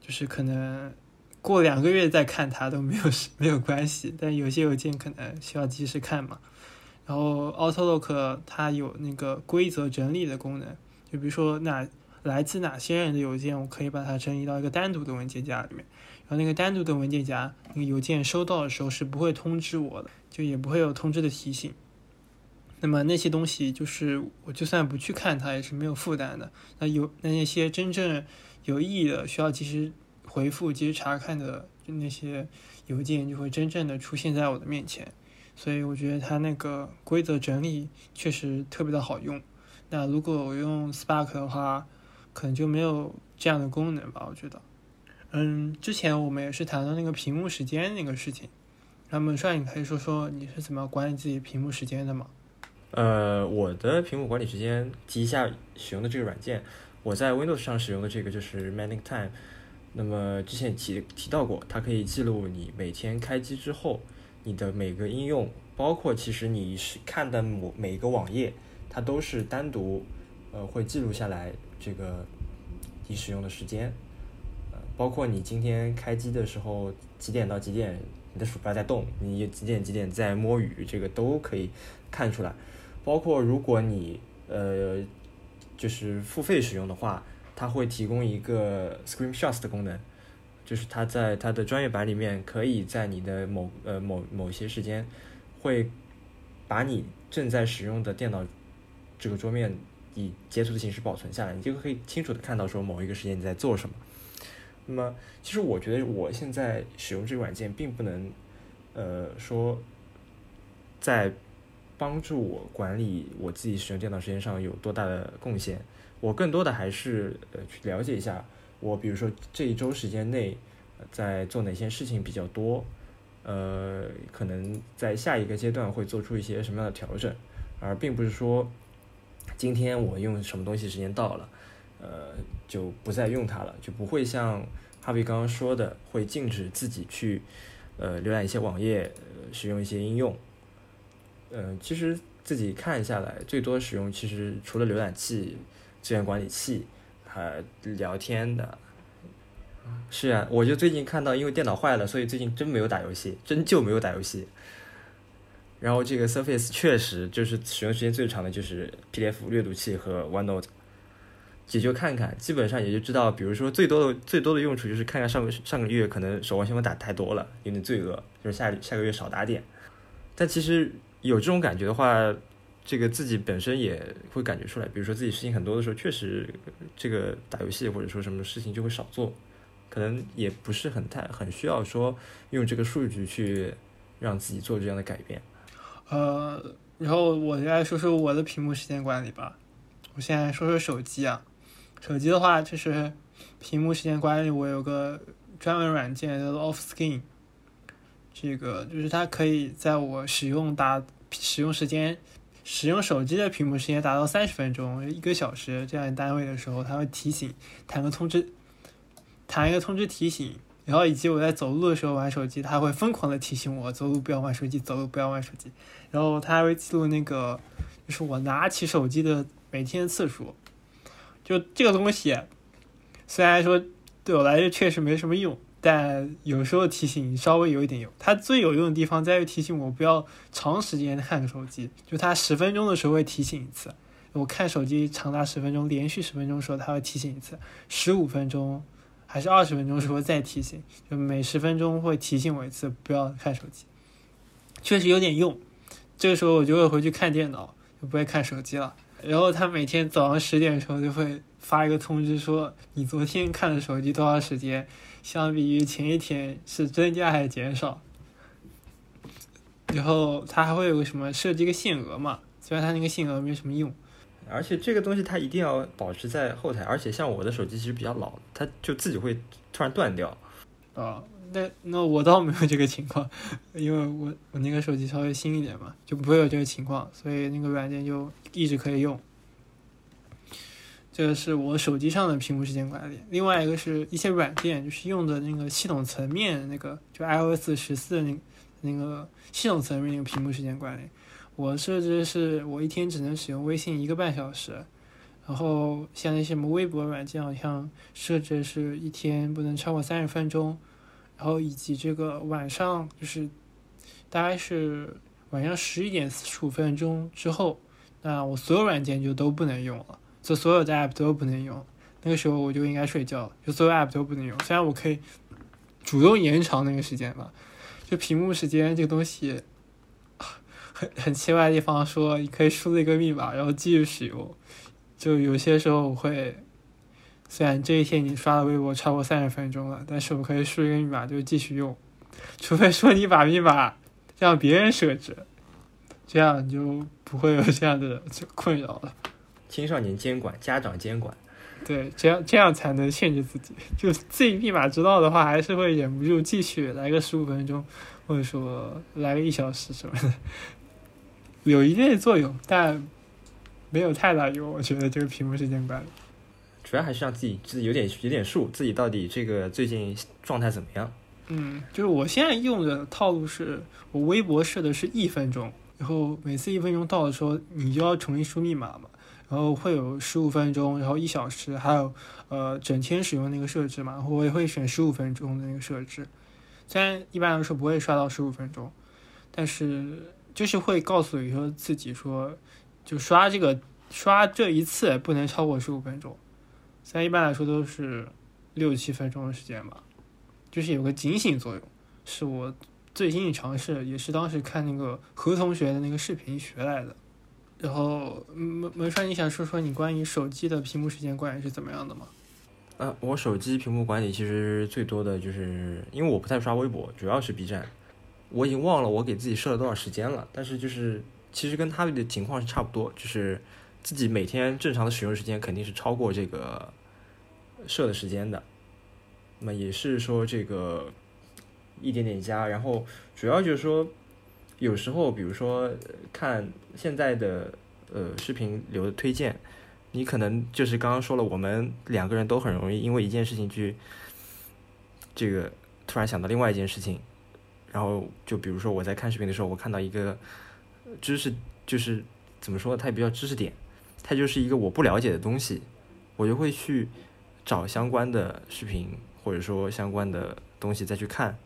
就是可能过两个月再看它都没有 没有关系，但有些邮件可能需要及时看嘛。然后 Outlook 它有那个规则整理的功能，就比如说哪来自哪些人的邮件，我可以把它整理到一个单独的文件夹里面。然后那个单独的文件夹，那个邮件收到的时候是不会通知我的，就也不会有通知的提醒。那么那些东西就是我就算不去看它也是没有负担的。那有那那些真正有意义的需要及时回复、及时查看的那些邮件就会真正的出现在我的面前。所以我觉得它那个规则整理确实特别的好用。那如果我用 Spark 的话，可能就没有这样的功能吧，我觉得。嗯，之前我们也是谈到那个屏幕时间那个事情，那么帅，你可以说说你是怎么管理自己屏幕时间的吗？呃，我的屏幕管理时间提一下使用的这个软件，我在 Windows 上使用的这个就是 Manning Time，那么之前提提到过，它可以记录你每天开机之后你的每个应用，包括其实你是看的某每一个网页，它都是单独呃会记录下来这个你使用的时间。呃包括你今天开机的时候几点到几点你的鼠标在动，你几点几点在摸鱼，这个都可以看出来。包括如果你呃就是付费使用的话，它会提供一个 Screenshots 的功能，就是它在它的专业版里面，可以在你的某呃某某些时间，会把你正在使用的电脑这个桌面以截图的形式保存下来，你就可以清楚的看到说某一个时间你在做什么。那么，其实我觉得我现在使用这个软件，并不能呃说在帮助我管理我自己使用电脑时间上有多大的贡献。我更多的还是呃去了解一下，我比如说这一周时间内在做哪些事情比较多，呃，可能在下一个阶段会做出一些什么样的调整，而并不是说今天我用什么东西时间到了，呃，就不再用它了，就不会像哈维刚刚说的，会禁止自己去呃浏览一些网页，使用一些应用，呃，其实自己看下来，最多使用其实除了浏览器。资源管理器，还聊天的，是啊，我就最近看到，因为电脑坏了，所以最近真没有打游戏，真就没有打游戏。然后这个 Surface 确实就是使用时间最长的就是 PDF 阅读器和 OneNote，也就看看，基本上也就知道，比如说最多的最多的用处就是看看上个上个月可能守望先锋打太多了，有点罪恶，就是下下个月少打点。但其实有这种感觉的话。这个自己本身也会感觉出来，比如说自己事情很多的时候，确实这个打游戏或者说什么事情就会少做，可能也不是很太很需要说用这个数据去让自己做这样的改变。呃，然后我来说说我的屏幕时间管理吧。我现在说说手机啊，手机的话就是屏幕时间管理，我有个专门软件叫做 Offskin，这个就是它可以在我使用达使用时间。使用手机的屏幕时间达到三十分钟、一个小时这样单位的时候，它会提醒，弹个通知，弹一个通知提醒。然后以及我在走路的时候玩手机，它会疯狂的提醒我走路不要玩手机，走路不要玩手机。然后它还会记录那个，就是我拿起手机的每天次数。就这个东西，虽然说对我来说确实没什么用。但有时候提醒稍微有一点用，它最有用的地方在于提醒我不要长时间看手机，就它十分钟的时候会提醒一次，我看手机长达十分钟，连续十分钟的时候它会提醒一次，十五分钟还是二十分钟的时候再提醒，就每十分钟会提醒我一次不要看手机，确实有点用，这个时候我就会回去看电脑，就不会看手机了。然后他每天早上十点的时候就会发一个通知说你昨天看的手机多少时间。相比于前一天是增加还是减少？然后它还会有个什么设计个限额嘛？虽然它那个限额没什么用，而且这个东西它一定要保持在后台。而且像我的手机其实比较老，它就自己会突然断掉。啊，那那我倒没有这个情况，因为我我那个手机稍微新一点嘛，就不会有这个情况，所以那个软件就一直可以用。这个是我手机上的屏幕时间管理，另外一个是一些软件，就是用的那个系统层面那个，就 iOS 十四那那个系统层面那个屏幕时间管理。我设置是我一天只能使用微信一个半小时，然后像那些什么微博软件，好像设置是一天不能超过三十分钟，然后以及这个晚上就是大概是晚上十一点四十五分钟之后，那我所有软件就都不能用了。就所有的 app 都不能用，那个时候我就应该睡觉。就所有 app 都不能用，虽然我可以主动延长那个时间吧。就屏幕时间这个东西，很很奇怪的地方，说你可以输了一个密码，然后继续使用。就有些时候我会，虽然这一天你刷了微博超过三十分钟了，但是我可以输一个密码就继续用，除非说你把密码让别人设置，这样你就不会有这样的困扰了。青少年监管，家长监管，对，这样这样才能限制自己。就自己密码知道的话，还是会忍不住继续来个十五分钟，或者说来个一小时什么的，有一定的作用，但没有太大用。我觉得这个屏幕时间管理，主要还是让自己自己有点有点数，自己到底这个最近状态怎么样？嗯，就是我现在用的套路是，我微博设的是一分钟，然后每次一分钟到的时候，你就要重新输密码嘛。然后会有十五分钟，然后一小时，还有呃整天使用那个设置嘛，我也会选十五分钟的那个设置。虽然一般来说不会刷到十五分钟，但是就是会告诉你说自己说，就刷这个刷这一次不能超过十五分钟。虽然一般来说都是六七分钟的时间吧，就是有个警醒作用，是我最新的尝试，也是当时看那个何同学的那个视频学来的。然后门门川，你想说说你关于手机的屏幕时间管理是怎么样的吗？呃，我手机屏幕管理其实最多的就是，因为我不太刷微博，主要是 B 站。我已经忘了我给自己设了多少时间了，但是就是其实跟他们的情况是差不多，就是自己每天正常的使用时间肯定是超过这个设的时间的。那么也是说这个一点点加，然后主要就是说有时候比如说看现在的呃视频流的推荐。你可能就是刚刚说了，我们两个人都很容易因为一件事情去，这个突然想到另外一件事情，然后就比如说我在看视频的时候，我看到一个知识，就是怎么说，它也比较知识点，它就是一个我不了解的东西，我就会去找相关的视频或者说相关的东西再去看，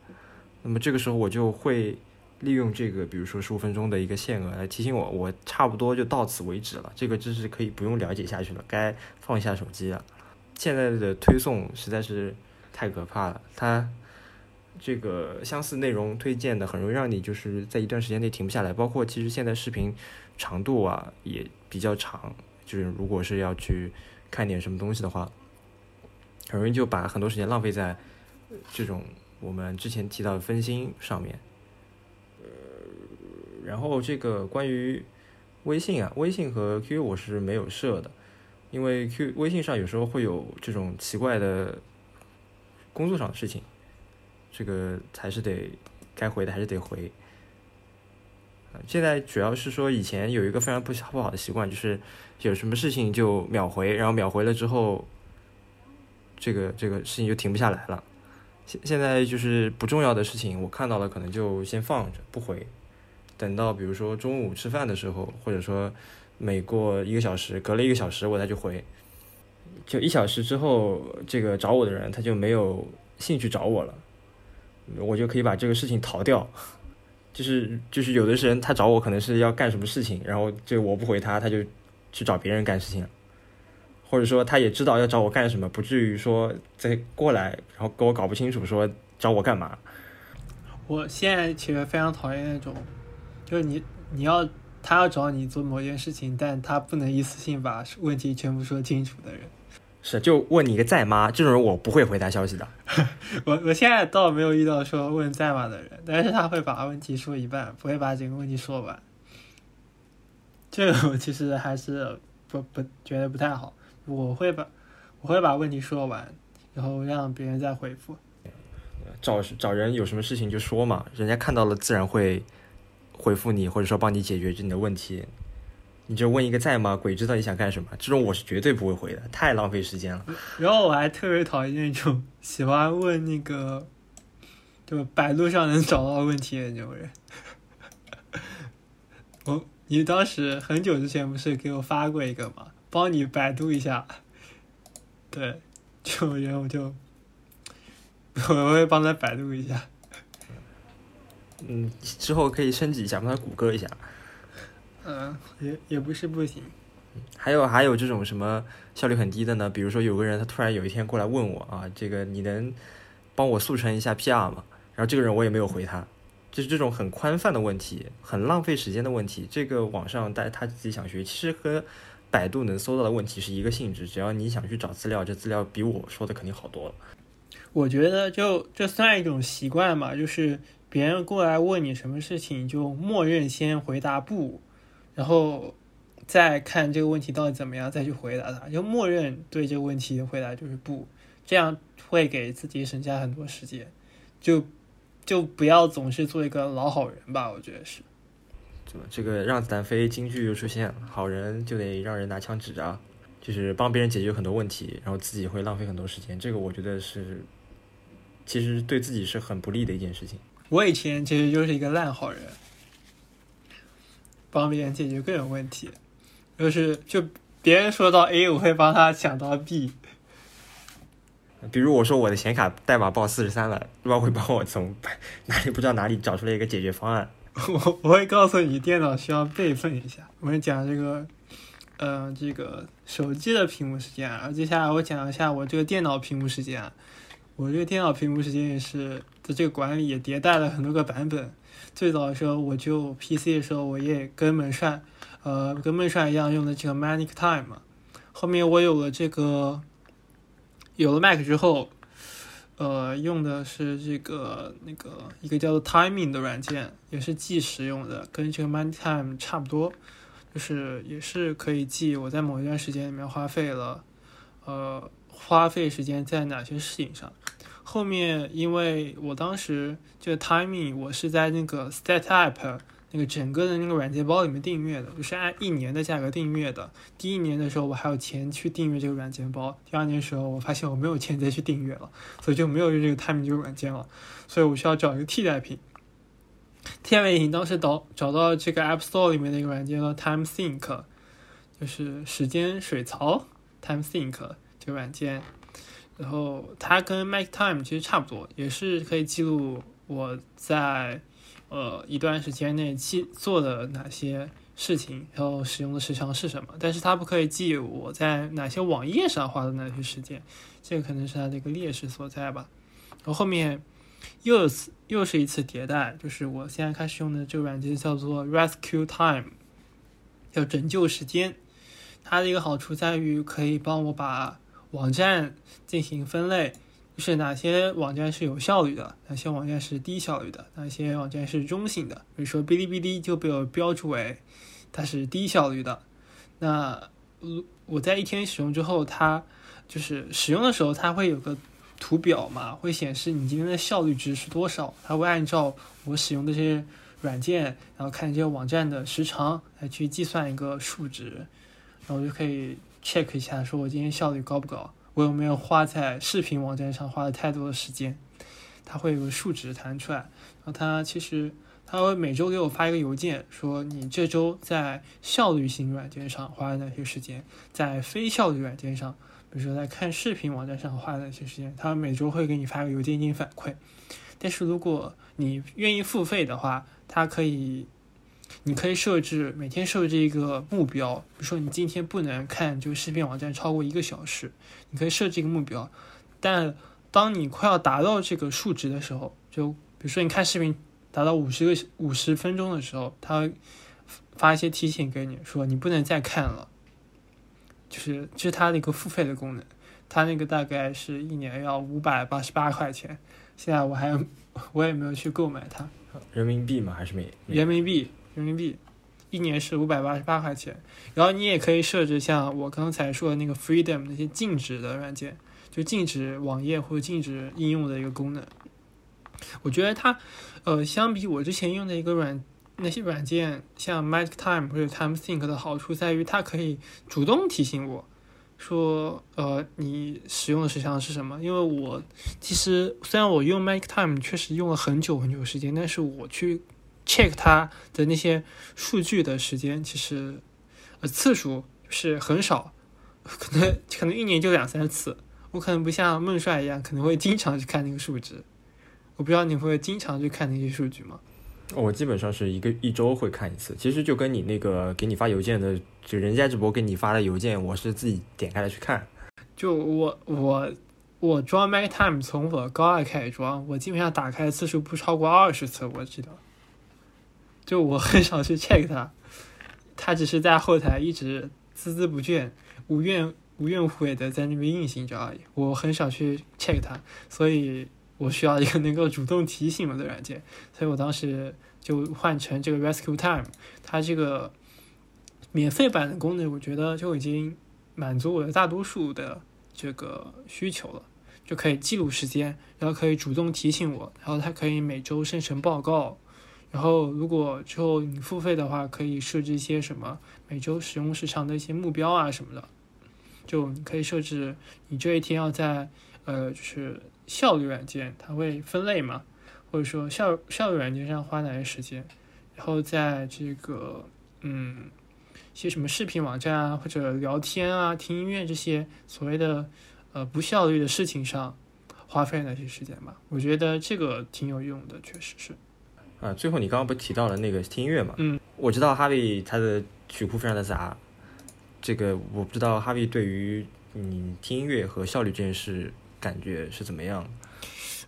那么这个时候我就会。利用这个，比如说十五分钟的一个限额来提醒我，我差不多就到此为止了。这个知识可以不用了解下去了，该放下手机了。现在的推送实在是太可怕了，它这个相似内容推荐的很容易让你就是在一段时间内停不下来。包括其实现在视频长度啊也比较长，就是如果是要去看点什么东西的话，很容易就把很多时间浪费在这种我们之前提到的分心上面。然后这个关于微信啊，微信和 QQ 我是没有设的，因为 Q 微信上有时候会有这种奇怪的工作上的事情，这个还是得该回的还是得回。现在主要是说以前有一个非常不不好的习惯，就是有什么事情就秒回，然后秒回了之后，这个这个事情就停不下来了。现现在就是不重要的事情，我看到了可能就先放着不回。等到比如说中午吃饭的时候，或者说每过一个小时，隔了一个小时我再去回，就一小时之后，这个找我的人他就没有兴趣找我了，我就可以把这个事情逃掉。就是就是有的人他找我可能是要干什么事情，然后这我不回他，他就去找别人干事情，或者说他也知道要找我干什么，不至于说再过来，然后跟我搞不清楚说找我干嘛。我现在其实非常讨厌那种。就是你，你要他要找你做某件事情，但他不能一次性把问题全部说清楚的人，是就问你一个在吗？这种人我不会回答消息的。我我现在倒没有遇到说问在吗的人，但是他会把问题说一半，不会把整个问题说完。这个我其实还是不不觉得不太好。我会把我会把问题说完，然后让别人再回复。找找人有什么事情就说嘛，人家看到了自然会。回复你，或者说帮你解决你的问题，你就问一个在吗？鬼知道你想干什么？这种我是绝对不会回的，太浪费时间了。然后我还特别讨厌那种喜欢问那个，就百度上能找到问题的那种人。我，你当时很久之前不是给我发过一个吗？帮你百度一下。对，这种人我就 我会帮他百度一下。嗯，之后可以升级一下，帮他谷歌一下。嗯，也也不是不行。还有还有这种什么效率很低的呢？比如说有个人他突然有一天过来问我啊，这个你能帮我速成一下 PR 吗？然后这个人我也没有回他，就是这种很宽泛的问题，很浪费时间的问题。这个网上带他自己想学，其实和百度能搜到的问题是一个性质。只要你想去找资料，这资料比我说的肯定好多了。我觉得就这算一种习惯嘛，就是。别人过来问你什么事情，就默认先回答不，然后再看这个问题到底怎么样，再去回答他。就默认对这个问题的回答就是不，这样会给自己省下很多时间。就就不要总是做一个老好人吧，我觉得是。怎么这个让子弹飞京剧又出现了，好人就得让人拿枪指着，就是帮别人解决很多问题，然后自己会浪费很多时间。这个我觉得是，其实对自己是很不利的一件事情。我以前其实就是一个烂好人，帮别人解决各种问题，就是就别人说到 A，我会帮他想到 B。比如我说我的显卡代码报四十三了，对吧？会帮我从 哪里不知道哪里找出来一个解决方案。我我会告诉你，电脑需要备份一下。我们讲这个，呃，这个手机的屏幕时间啊。接下来我讲一下我这个电脑屏幕时间啊。我这个电脑屏幕时间也是的，这个管理也迭代了很多个版本。最早的时候我就 PC 的时候，我也跟门帅，呃，跟门帅一样用的这个 Manic Time。后面我有了这个，有了 Mac 之后。呃，用的是这个那个一个叫做 Timing 的软件，也是计时用的，跟这个 Manic Time 差不多，就是也是可以记我在某一段时间里面花费了，呃，花费时间在哪些事情上。后面因为我当时这个 Timing 我是在那个 Stat App。那个整个的那个软件包里面订阅的，就是按一年的价格订阅的。第一年的时候我还有钱去订阅这个软件包，第二年的时候我发现我没有钱再去订阅了，所以就没有用这个 Time 这个软件了。所以我需要找一个替代品。替代品当时找找到这个 App Store 里面的一个软件叫 Time Sync，就是时间水槽 Time Sync 这个软件。然后它跟 Make Time 其实差不多，也是可以记录我在。呃，一段时间内记做的哪些事情，然后使用的时长是什么？但是它不可以记我在哪些网页上花的哪些时间，这个可能是它的一个劣势所在吧。然后后面又又是一次迭代，就是我现在开始用的这个软件叫做 Rescue Time，叫拯救时间。它的一个好处在于可以帮我把网站进行分类。就是哪些网站是有效率的，哪些网站是低效率的，哪些网站是中性的。比如说哔哩哔哩就被我标注为它是低效率的。那我在一天使用之后，它就是使用的时候，它会有个图表嘛，会显示你今天的效率值是多少。它会按照我使用的这些软件，然后看这些网站的时长来去计算一个数值，然后就可以 check 一下，说我今天效率高不高。我有没有花在视频网站上花了太多的时间？它会有个数值弹出来，然后它其实它会每周给我发一个邮件，说你这周在效率型软件上花了哪些时间，在非效率软件上，比如说在看视频网站上花了哪些时间，它每周会给你发个邮件进行反馈。但是如果你愿意付费的话，它可以。你可以设置每天设置一个目标，比如说你今天不能看这个视频网站超过一个小时，你可以设置一个目标。但当你快要达到这个数值的时候，就比如说你看视频达到五十个五十分钟的时候，它会发一些提醒给你，说你不能再看了。就是这是它的一个付费的功能，它那个大概是一年要五百八十八块钱，现在我还 我也没有去购买它。人民币吗？还是美？人民币。人民币一年是五百八十八块钱，然后你也可以设置像我刚才说的那个 Freedom 那些禁止的软件，就禁止网页或者禁止应用的一个功能。我觉得它，呃，相比我之前用的一个软那些软件，像 Magic Time 或者 Time Sync 的好处在于，它可以主动提醒我说，呃，你使用的时长是什么？因为我其实虽然我用 Magic Time 确实用了很久很久时间，但是我去。Check 它的那些数据的时间，其实呃次数是很少，可能可能一年就两三次。我可能不像孟帅一样，可能会经常去看那个数值。我不知道你会经常去看那些数据吗？我基本上是一个一周会看一次。其实就跟你那个给你发邮件的，就人家直播给你发的邮件，我是自己点开来去看。就我我我装 MacTime 从我高二开始装，我基本上打开的次数不超过二十次，我记得。就我很少去 check 它，它只是在后台一直孜孜不倦、无怨无怨无悔的在那边运行着而已。我很少去 check 它，所以我需要一个能够主动提醒我的软件。所以我当时就换成这个 Rescue Time，它这个免费版的功能，我觉得就已经满足我的大多数的这个需求了，就可以记录时间，然后可以主动提醒我，然后它可以每周生成报告。然后，如果之后你付费的话，可以设置一些什么每周使用时长的一些目标啊什么的。就你可以设置你这一天要在呃，就是效率软件，它会分类嘛，或者说效效率软件上花哪些时间。然后在这个嗯，些什么视频网站啊，或者聊天啊、听音乐这些所谓的呃不效率的事情上花费那些时间吧。我觉得这个挺有用的，确实是。啊，最后你刚刚不提到了那个听音乐嘛？嗯，我知道哈维他的曲库非常的杂，这个我不知道哈维对于你听音乐和效率这件事感觉是怎么样？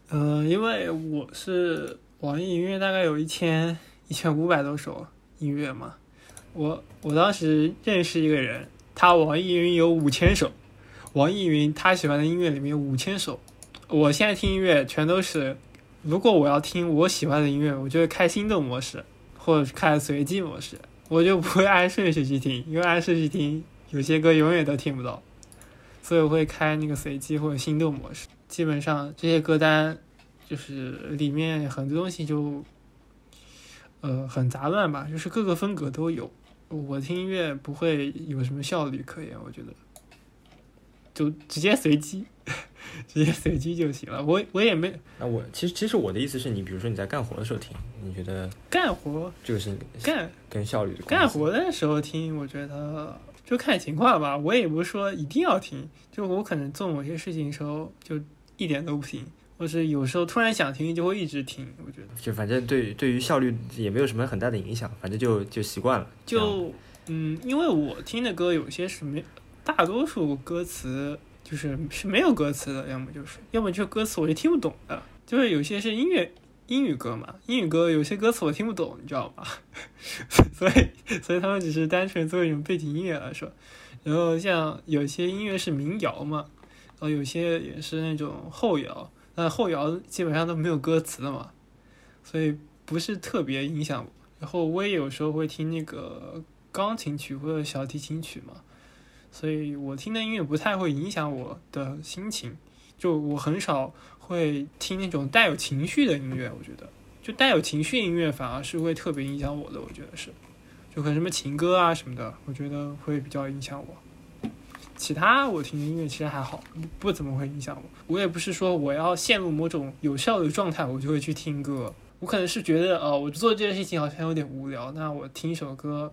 呃，因为我是网易音乐，大概有一千一千五百多首音乐嘛。我我当时认识一个人，他网易云有五千首，网易云他喜欢的音乐里面有五千首。我现在听音乐全都是，如果我要听我喜欢的音乐，我就会开心动模式，或者开随机模式，我就不会按顺序去听，因为按顺序听有些歌永远都听不到，所以我会开那个随机或者心动模式。基本上这些歌单就是里面很多东西就，呃，很杂乱吧，就是各个风格都有。我听音乐不会有什么效率可言，我觉得，就直接随机，直接随机就行了。我我也没那我其实其实我的意思是你，比如说你在干活的时候听，你觉得干活这个是干跟效率干活的时候听，我觉得就看情况吧。我也不是说一定要听，就我可能做某些事情的时候就一点都不听，或是有时候突然想听就会一直听。我觉得就反正对对于效率也没有什么很大的影响，反正就就习惯了。就嗯，因为我听的歌有些是没，大多数歌词就是是没有歌词的，要么就是，要么就是歌词我是听不懂的，就是有些是音乐英语歌嘛，英语歌有些歌词我听不懂，你知道吗？所以所以他们只是单纯作为一种背景音乐来说，然后像有些音乐是民谣嘛，然后有些也是那种后摇，那后摇基本上都没有歌词的嘛，所以不是特别影响。然后我也有时候会听那个钢琴曲或者小提琴曲嘛，所以我听的音乐不太会影响我的心情，就我很少会听那种带有情绪的音乐，我觉得就带有情绪音乐反而是会特别影响我的，我觉得是，就可能什么情歌啊什么的，我觉得会比较影响我。其他我听的音乐其实还好，不不怎么会影响我。我也不是说我要陷入某种有效的状态，我就会去听歌。我可能是觉得，呃，我做这件事情好像有点无聊，那我听一首歌，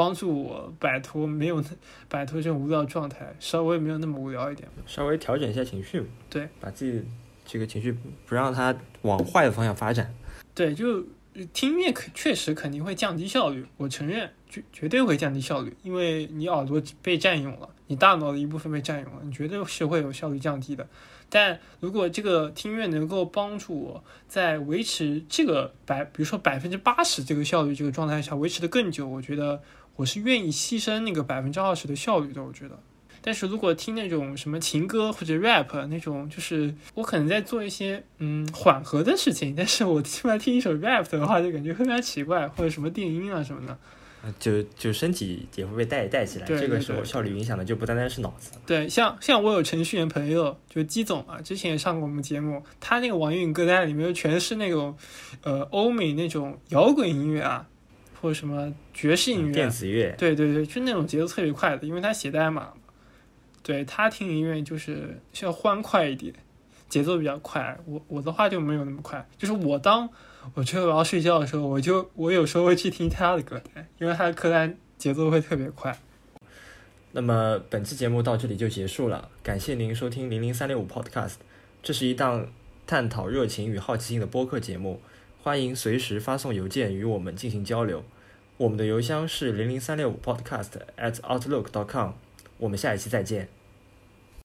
帮助我摆脱没有摆脱这种无聊状态，稍微没有那么无聊一点。稍微调整一下情绪，对，把自己这个情绪不让它往坏的方向发展。对，就听音乐可确实肯定会降低效率，我承认绝绝对会降低效率，因为你耳朵被占用了，你大脑的一部分被占用了，你绝对是会有效率降低的。但如果这个听音乐能够帮助我在维持这个百，比如说百分之八十这个效率这个状态下维持的更久，我觉得我是愿意牺牲那个百分之二十的效率的。我觉得，但是如果听那种什么情歌或者 rap 那种，就是我可能在做一些嗯缓和的事情，但是我突然听一首 rap 的话，就感觉非常奇怪，或者什么电音啊什么的。呃就就身体也会被带带起来，对这个时候效率影响的就不单单是脑子。对，像像我有程序员朋友，就基总啊，之前也上过我们节目，他那个网易云歌单里面全是那种，呃，欧美那种摇滚音乐啊，或者什么爵士音乐啊，电子乐，对对对，就那种节奏特别快的，因为他写代码嘛。对他听音乐就是需要欢快一点，节奏比较快。我我的话就没有那么快，就是我当我觉得我要睡觉的时候，我就我有时候会去听他的歌单，因为他的歌单节奏会特别快。那么本期节目到这里就结束了，感谢您收听零零三六五 Podcast，这是一档探讨热情与好奇心的播客节目，欢迎随时发送邮件与我们进行交流。我们的邮箱是零零三六五 Podcast at outlook dot com，我们下一期再见。